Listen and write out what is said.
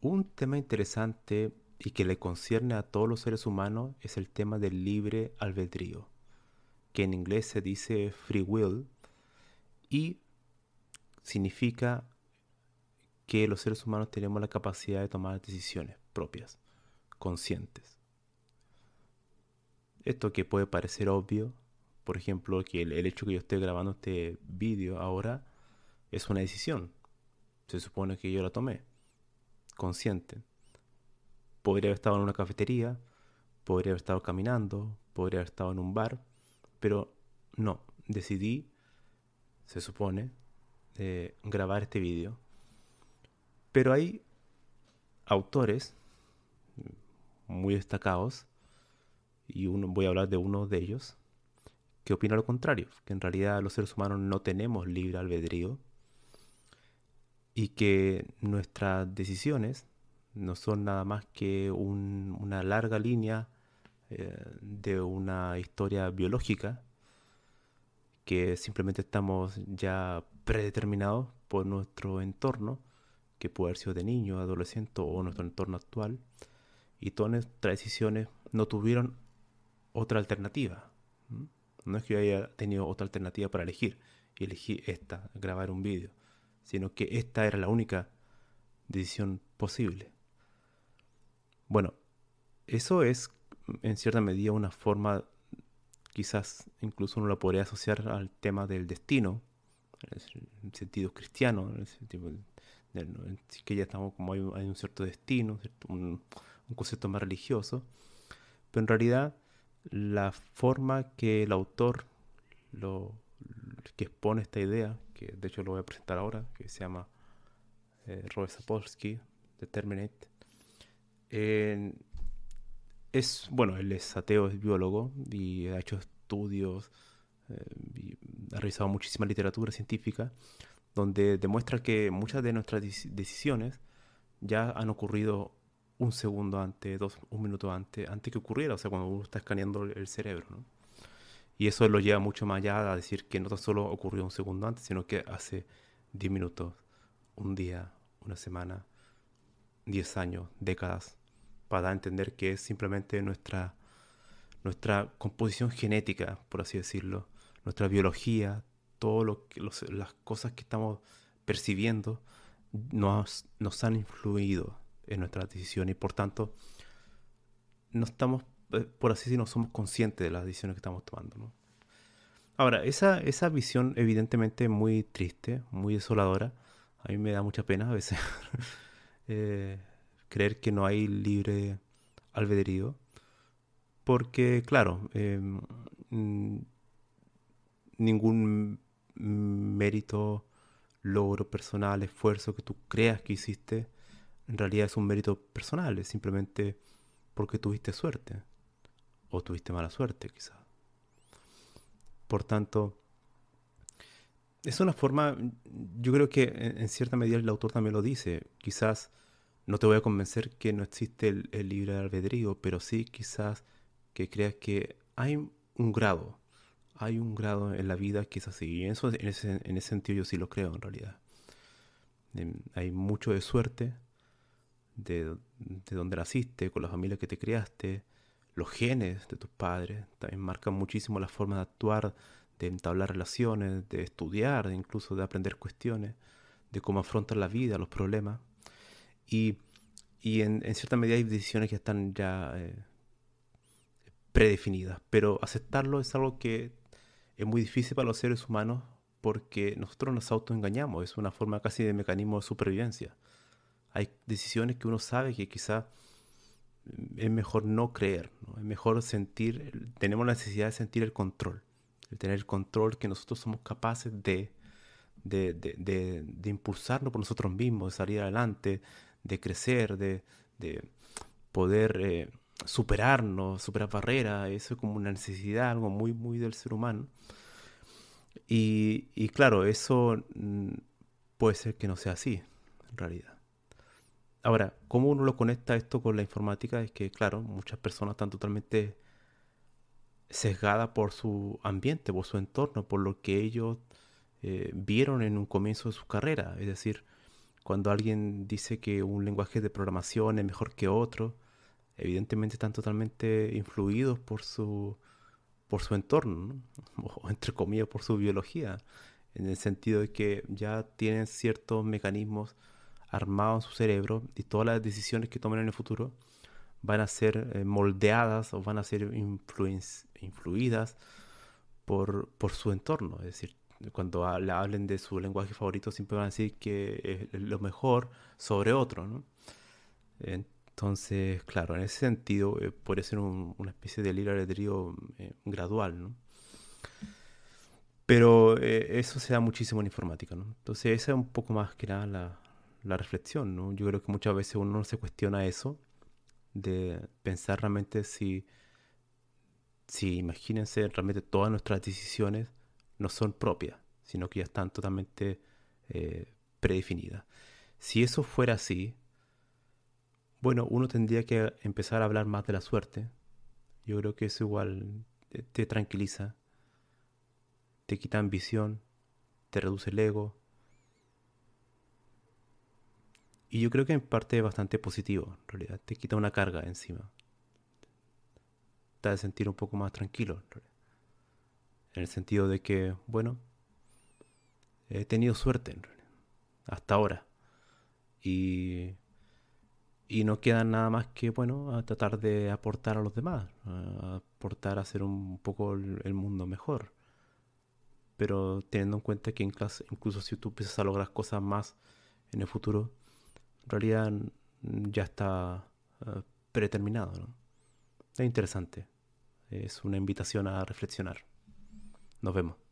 Un tema interesante y que le concierne a todos los seres humanos es el tema del libre albedrío, que en inglés se dice free will y significa que los seres humanos tenemos la capacidad de tomar decisiones propias conscientes. Esto que puede parecer obvio, por ejemplo, que el, hecho que yo esté grabando este vídeo ahora es una decisión. Se supone que yo la tomé, consciente. Podría haber estado en una cafetería, podría haber estado caminando, podría haber estado en un bar, pero no, decidí, se supone, eh, grabar este vídeo. Pero hay autores muy destacados, y uno, voy a hablar de uno de ellos, que opina lo contrario, que en realidad los seres humanos no tenemos libre albedrío y que nuestras decisiones no son nada más que una larga línea eh, de una historia biológica que simplemente estamos ya predeterminados por nuestro entorno, que puede haber sido de niño, adolescente o nuestro entorno actual, y todas nuestras decisiones no tuvieron otra alternativa. No es que yo haya tenido otra alternativa para elegir y elegí esta, grabar un vídeo, sino que esta era la única decisión posible. Bueno, eso es en cierta medida una forma, quizás incluso uno lo podría asociar al tema del destino, en el sentido cristiano, en el sentido que ya estamos como hay, un cierto destino, un, un concepto más religioso, pero en realidad la forma que el autor lo, que expone esta idea, que de hecho lo voy a presentar ahora, que se llama eh, Robert Sapolsky, Determinate, es, bueno, él es ateo, es biólogo y ha hecho estudios, eh, ha revisado muchísima literatura científica, donde demuestra que muchas de nuestras decisiones ya han ocurrido un segundo antes, dos, un minuto antes, antes que ocurriera, o sea, cuando uno está escaneando el cerebro, ¿no? Y eso lo lleva mucho más allá a decir que no solo ocurrió un segundo antes, sino que hace 10 minutos, un día, una semana, 10 años, décadas, para entender que es simplemente nuestra, nuestra composición genética, por así decirlo, nuestra biología, todo lo las cosas que estamos percibiendo nos, nos han influido en nuestras decisiones. Y por tanto no estamos, por así decirlo, no somos conscientes de las decisiones que estamos tomando. Ahora, esa, esa visión evidentemente muy triste, muy desoladora, a mí me da mucha pena a veces eh, creer que no hay libre albedrío, porque claro, em, ningún mérito, logro personal, esfuerzo que tú creas que hiciste, en realidad es un mérito personal, es simplemente porque tuviste suerte o tuviste mala suerte quizás. Por tanto, es una forma, yo creo que en cierta medida el autor también lo dice, quizás no te voy a convencer que no existe el, libre albedrío, pero sí quizás que creas que hay un grado, hay un grado en la vida que es así, y eso, en, ese, en ese sentido yo sí lo creo en realidad. Em, hay mucho de suerte, de, de dónde naciste, con la familia que te criaste, los genes de tus padres, también marcan muchísimo la forma de actuar, de entablar relaciones, de estudiar, incluso de aprender cuestiones, de cómo afrontar la vida, los problemas. Y, en, cierta medida hay decisiones que están ya eh, predefinidas, pero aceptarlo es algo que es muy difícil para los seres humanos porque nosotros nos autoengañamos, es una forma casi de mecanismo de supervivencia. Hay decisiones que uno sabe que quizá es mejor no creer, es mejor sentir, tenemos la necesidad de sentir el control, de tener el control que nosotros somos capaces de, de, de, impulsarnos por nosotros mismos, de salir adelante, de crecer, de, poder eh, superarnos, superar barreras, eso es como una necesidad, algo muy, muy del ser humano. Y, y claro, eso mm, puede ser que no sea así, en realidad. Ahora, ¿cómo uno lo conecta esto con la informática? Es que, claro, muchas personas están totalmente sesgadas por su ambiente, por su entorno, por lo que ellos eh, vieron en un comienzo de su carrera. Es decir, cuando alguien dice que un lenguaje de programación es mejor que otro, evidentemente están totalmente influidos por su, por su entorno, o entre comillas por su biología, en el sentido de que ya tienen ciertos mecanismos armado en su cerebro y todas las decisiones que tomen en el futuro van a ser eh, moldeadas o van a ser influidas por, por, su entorno. Es decir, cuando hablen de su lenguaje favorito siempre van a decir que es lo mejor sobre otro. ¿no? Entonces, claro, en ese sentido eh, puede ser una especie de libre albedrío eh, gradual. ¿no? Pero eso se da muchísimo en informática. ¿no? Entonces, esa es un poco más que nada la, la reflexión, ¿no? Yo creo que muchas veces uno no se cuestiona eso, de pensar realmente si, si imagínense, realmente todas nuestras decisiones no son propias, sino que ya están totalmente eh, predefinidas. Si eso fuera así, bueno, uno tendría que empezar a hablar más de la suerte. Yo creo que eso igual te tranquiliza, te quita ambición, te reduce el ego, Y yo creo que en parte es bastante positivo, en realidad. Te quita una carga encima. Te hace sentir un poco más tranquilo, en, en el sentido de que, bueno, he tenido suerte, en realidad, hasta ahora. Y, y no queda nada más que, bueno, a tratar de aportar a los demás, a aportar a hacer un poco el, mundo mejor. Pero teniendo en cuenta que incluso si tú empiezas a lograr cosas más en el futuro, en realidad ya está eh, predeterminado. Es interesante. Es una invitación a reflexionar. Nos vemos.